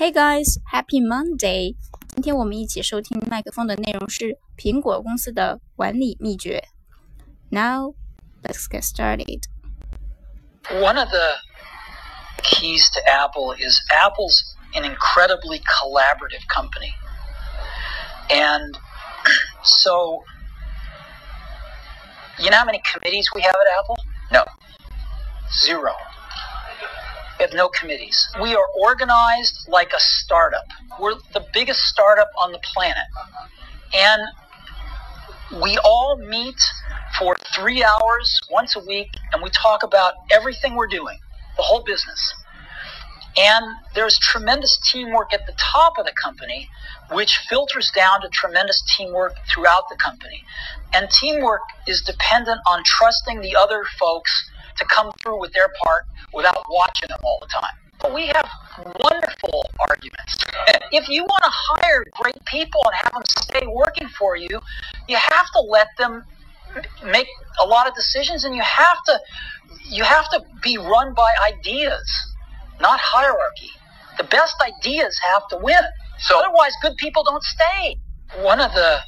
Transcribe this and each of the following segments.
Hey guys, Happy Monday！今天我们一起收听麦克风的内容是苹果公司的管理秘诀。Now, let's get started. One of the keys to Apple is Apple's an incredibly collaborative company. And so, you know how many committees we have at Apple? No. Zero. We have no committees. We are organized like a startup. We're the biggest startup on the planet. And we all meet for three hours once a week and we talk about everything we're doing, the whole business. And there's tremendous teamwork at the top of the company, which filters down to tremendous teamwork throughout the company. And teamwork is dependent on trusting the other folks to come through with their part without watching them all the time. But we have wonderful arguments. If you want to hire great people and have them stay working for you, you have to let them make a lot of decisions and you have to you have to be run by ideas, not hierarchy. The best ideas have to win. So otherwise good people don't stay. One of the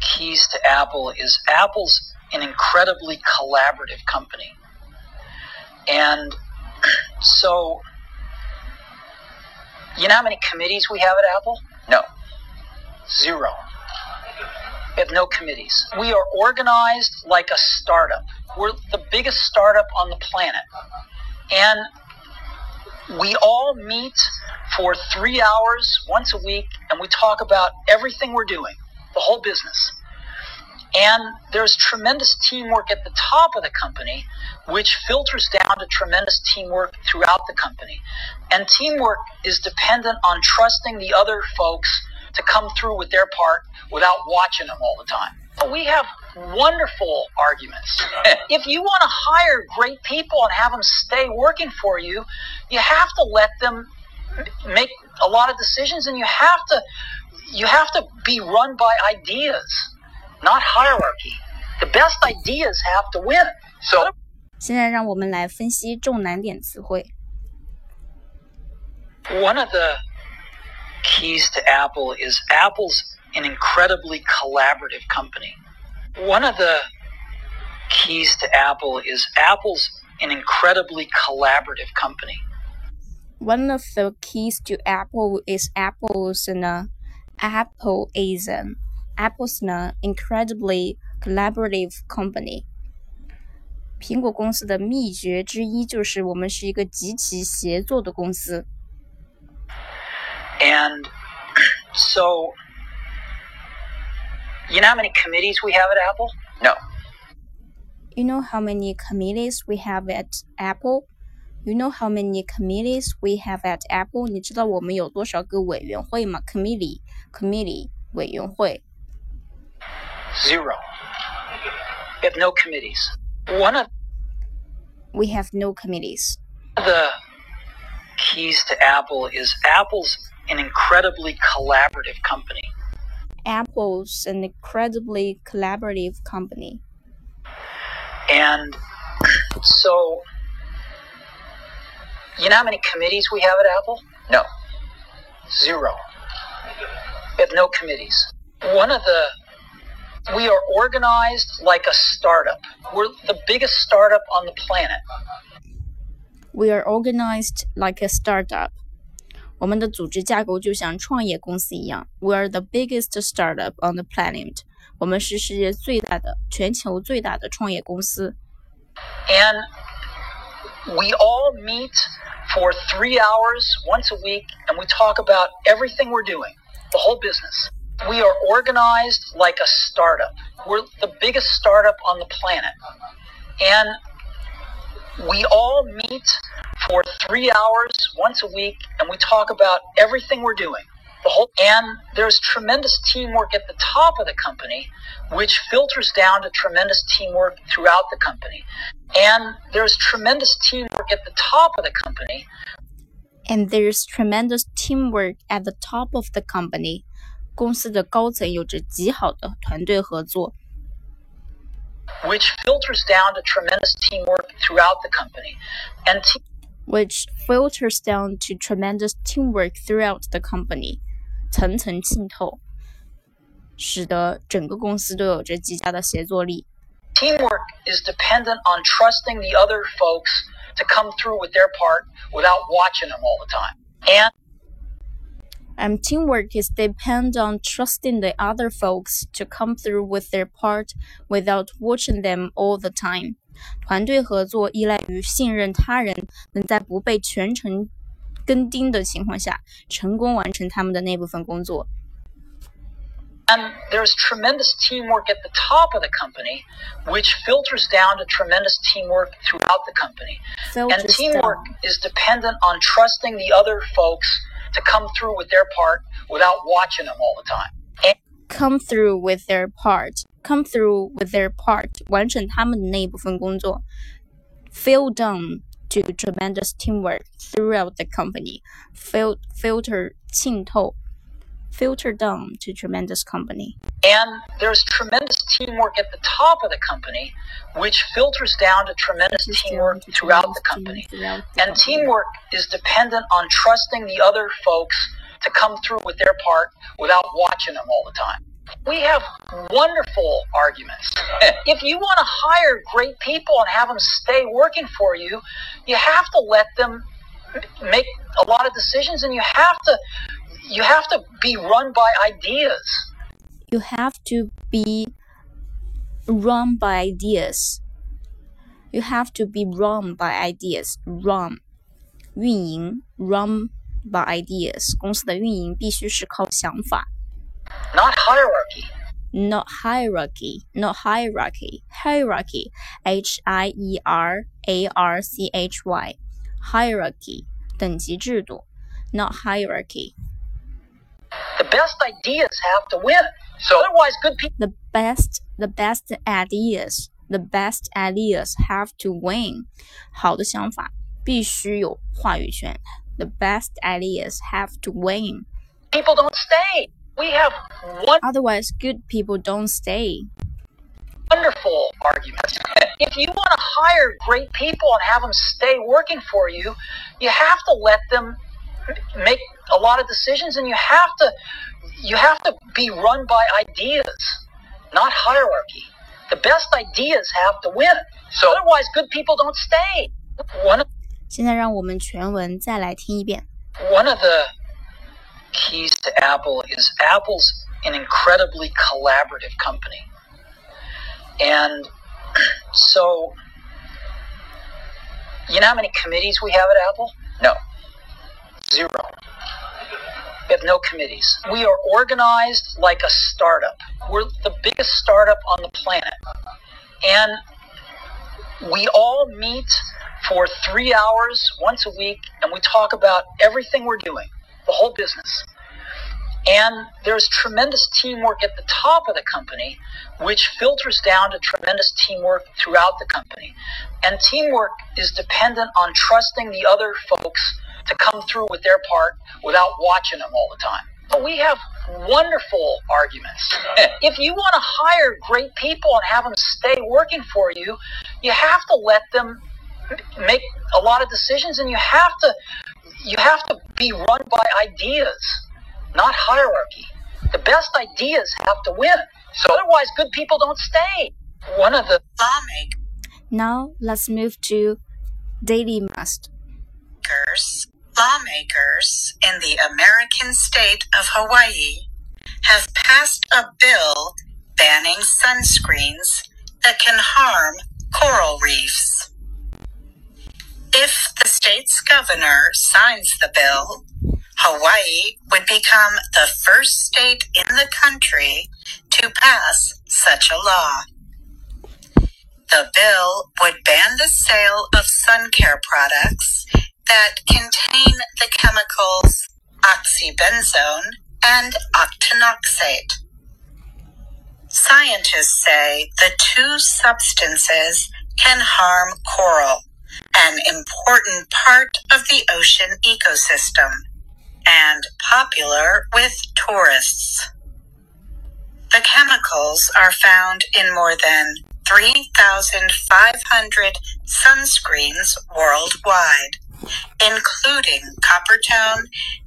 keys to Apple is Apple's an incredibly collaborative company. And so, you know how many committees we have at Apple? No. Zero. We have no committees. We are organized like a startup. We're the biggest startup on the planet. And we all meet for three hours once a week and we talk about everything we're doing, the whole business. And there's tremendous teamwork at the top of the company, which filters down to tremendous teamwork throughout the company. And teamwork is dependent on trusting the other folks to come through with their part without watching them all the time. But we have wonderful arguments. if you want to hire great people and have them stay working for you, you have to let them make a lot of decisions and you have to you have to be run by ideas not hierarchy. The best ideas have to win. So 现在让我们来分析重难点词汇。 one of the keys to Apple is Apple's an incredibly collaborative company. One of the keys to Apple is Apple's an incredibly collaborative company. One of the keys to Apple is Apple's 呢，Apple is an Apple's 呢 incredibly collaborative company。 苹果公司的秘诀之一就是我们是一个极其协作的公司。 And so, you know how many committees we have at Apple? No. You know how many committees we have at Apple? You know how many committees we have at Apple? 你知道我们有多少个委员会吗？Committee, committee 委员会。 Zero. We have no committees. One of We have no committees. the keys to Apple is Apple's an incredibly collaborative company. Apple's an incredibly collaborative company. And so, you know how many committees we have at Apple? No. Zero. We have no committees. One of the we are organized like a startup. We're the biggest startup on the planet. We are organized like a startup. 我们的组织架构就像创业公司一样。We are the biggest startup on the planet. 我们是世界最大的、全球最大的创业公司。 And we all meet for three hours once a week and we talk about everything we're doing, the whole business. We are organized like a startup. We're the biggest startup on the planet. And we all meet for three hours once a week and we talk about everything we're doing. The whole, and there's tremendous teamwork at the top of the company, which filters down to tremendous teamwork throughout the company. And there's tremendous teamwork at the top of the company, And there's tremendous teamwork at the top of the company. 公司的高层有着极好的团队合作。 which filters down to tremendous teamwork throughout the company. And te- which filters down to tremendous teamwork throughout the company，层层浸透，使得整个公司都有着极佳的协作力。Teamwork is dependent on trusting the other folks to come through with their part without watching them all the time. And and teamwork is depend on trusting the other folks to come through with their part without watching them all the time. 团队合作依赖于信任他人，能在不被全程跟盯的情况下，成功完成他们的那部分工作。And there's tremendous teamwork at the top of the company, which filters down to tremendous teamwork throughout the company. Filters and teamwork down. is dependent on trusting the other folks to come through with their part without watching them all the time. And come through with their part, come through with their part，完成他们的那一部分工作。Feel down to tremendous teamwork throughout the company. Fil filter 浸透 Filter down to tremendous company. And there's tremendous teamwork at the top of the company, which filters down to tremendous teamwork throughout the company. And teamwork is dependent on trusting the other folks to come through with their part without watching them all the time. We have wonderful arguments. if you want to hire great people and have them stay working for you, you have to let them make a lot of decisions and you have to you have to be run by ideas. You have to be run by ideas. You have to be run by ideas. Run 运营 run by ideas. 公司的运营必须是靠想法。 not hierarchy. not hierarchy, not hierarchy, hierarchy, H I E R A R C H Y, hierarchy 等级制度，not hierarchy. The best ideas have to win. So otherwise, good people. The best, the best ideas, the best ideas have to win. 好的想法必须有话语权。The best ideas have to win. People don't stay. We have one Otherwise, good people don't stay. wonderful arguments. If you want to hire great people and have them stay working for you, you have to let them make a lot of decisions, and you have to you have to be run by ideas, not hierarchy. The best ideas have to win. So otherwise, good people don't stay. One of 现在让我们全文再来听一遍。 one of the keys to Apple is Apple's an incredibly collaborative company. And so, you know how many committees we have at Apple? No. Zero. We have no committees. We are organized like a startup. We're the biggest startup on the planet. And we all meet for three hours once a week and we talk about everything we're doing, the whole business. And there's tremendous teamwork at the top of the company, which filters down to tremendous teamwork throughout the company. And teamwork is dependent on trusting the other folks to come through with their part without watching them all the time. But we have wonderful arguments. if you want to hire great people and have them stay working for you, you have to let them make a lot of decisions and you have to you have to be run by ideas, not hierarchy. The best ideas have to win. So otherwise good people don't stay. One of the lawmakers Now let's move to daily must. Lawmakers in the American state of Hawaii have passed a bill banning sunscreens that can harm coral reefs. If the state's governor signs the bill, Hawaii would become the first state in the country to pass such a law. The bill would ban the sale of sun care products that contain the chemicals oxybenzone and octinoxate. Scientists say the two substances can harm coral, an important part of the ocean ecosystem, and popular with tourists. The chemicals are found in more than 3,500 sunscreens worldwide. Including Coppertone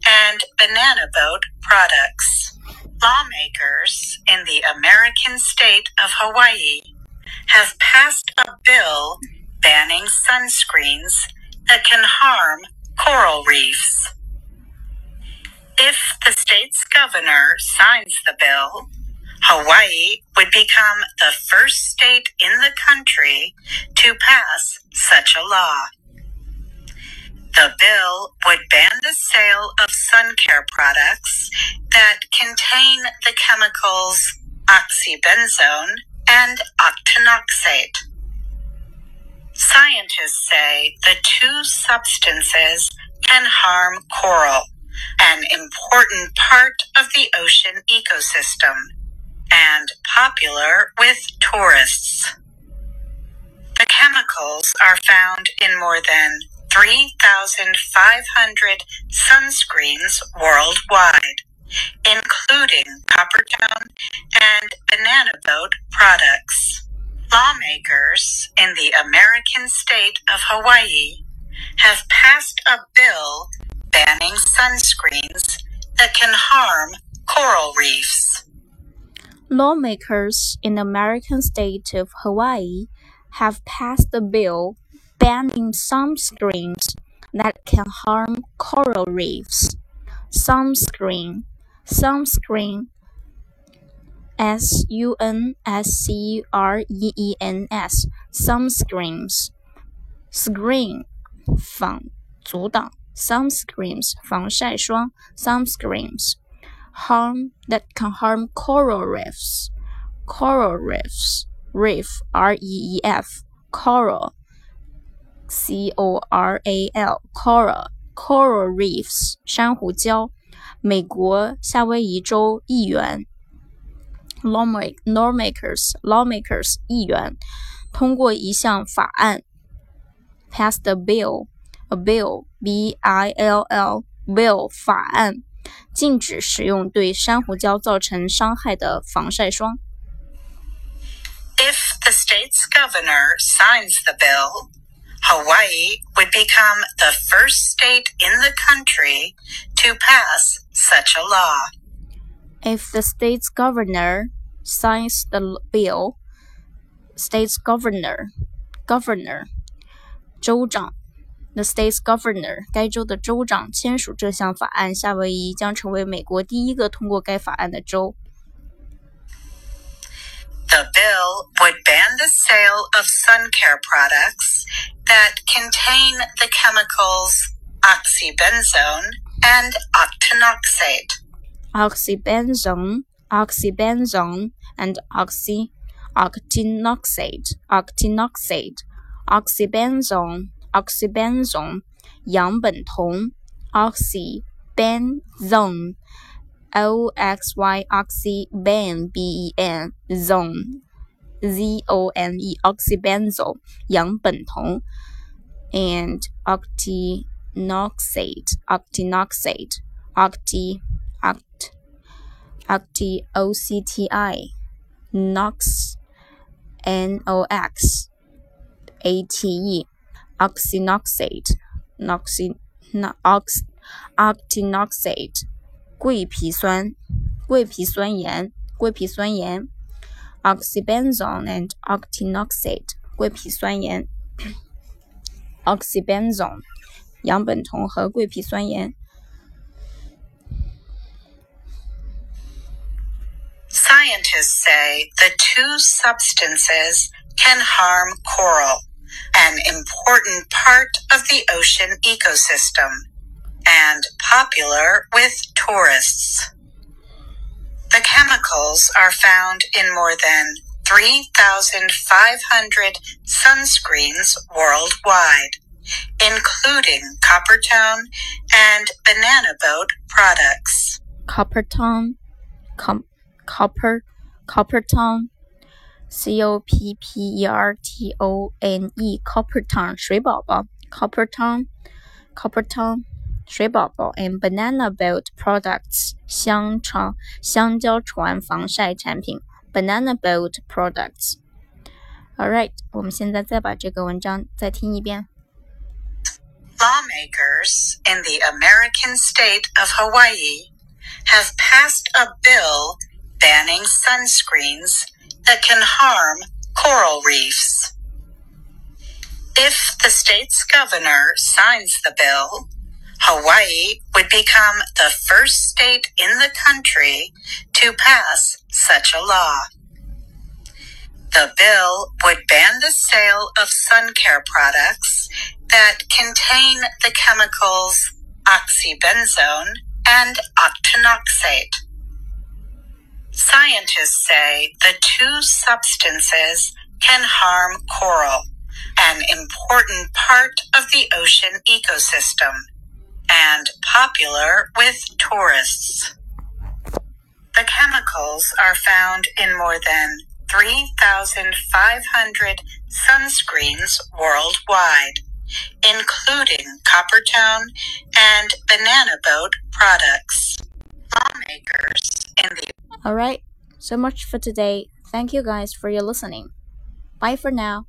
and Banana Boat products. Lawmakers in the American state of Hawaii have passed a bill banning sunscreens that can harm coral reefs. If the state's governor signs the bill, Hawaii would become the first state in the country to pass such a law. The bill would ban the sale of sun care products that contain the chemicals oxybenzone and octinoxate. Scientists say the two substances can harm coral, an important part of the ocean ecosystem, and popular with tourists. The chemicals are found in more than 3,500 sunscreens worldwide, including Coppertone and Banana Boat products. Lawmakers in the American state of Hawaii have passed a bill banning sunscreens that can harm coral reefs. Lawmakers in the American state of Hawaii have passed a bill banning sunscreens that can harm coral reefs. Sunscreen, sunscreen, S U N S C R E E N S, sunscreens, screen 防阻挡 sunscreens 防晒霜 sunscreens harm that can harm coral reefs coral reefs reef R E E F coral C O R A L coral coral reefs 珊瑚礁，美国夏威夷州议员 lawmak lawmakers lawmakers 议员通过一项法案 passed a bill a bill B I L L bill 法案禁止使用对珊瑚礁造成伤害的防晒霜。 If the state's governor signs the bill, Hawaii would become the first state in the country to pass such a law. If the state's governor signs the l- bill, state's governor, governor, 州长，the state's governor，该州的州长签署这项法案，夏威夷将成为美国第一个通过该法案的州。 The bill would ban the sale of sun care products that contain the chemicals oxybenzone and octinoxate. oxybenzone, oxybenzone, and oxy, octinoxate, octinoxate, oxybenzone, oxybenzone, 氧苯酮 oxybenzone, o x y oxyben b e n zone, z o n e oxybenzone 氧苯酮 and octinoxate, octinoxate, octi oct octi o c t i nox n o x a t e oxinoxate noxi no, ox octinoxate 桂皮酸桂皮酸盐桂皮酸盐 oxybenzone and octinoxate 桂皮酸盐 oxybenzone 氧苯酮和桂皮酸盐 Scientists say the two substances can harm coral, an important part of the ocean ecosystem, and popular with tourists. The chemicals are found in more than 3,500 sunscreens worldwide, including Coppertone and Banana Boat products. Coppertone, com, copper, Coppertone, C O P P E R T O N E, Coppertone 水宝宝，Coppertone, Coppertone 水宝宝，and Banana Boat products 香肠香蕉船防晒产品，Banana Boat products。All right，我们现在再把这个文章再听一遍。 Lawmakers in the American state of Hawaii have passed a bill banning sunscreens that can harm coral reefs. If the state's governor signs the bill, Hawaii would become the first state in the country to pass such a law. The bill would ban the sale of sun care products that contain the chemicals oxybenzone and octinoxate. Scientists say the two substances can harm coral, an important part of the ocean ecosystem, and popular with tourists. The chemicals are found in more than 3,500 sunscreens worldwide, including Coppertone and Banana Boat products. Lawmakers in the Alright, so much for today. Thank you guys for your listening. Bye for now.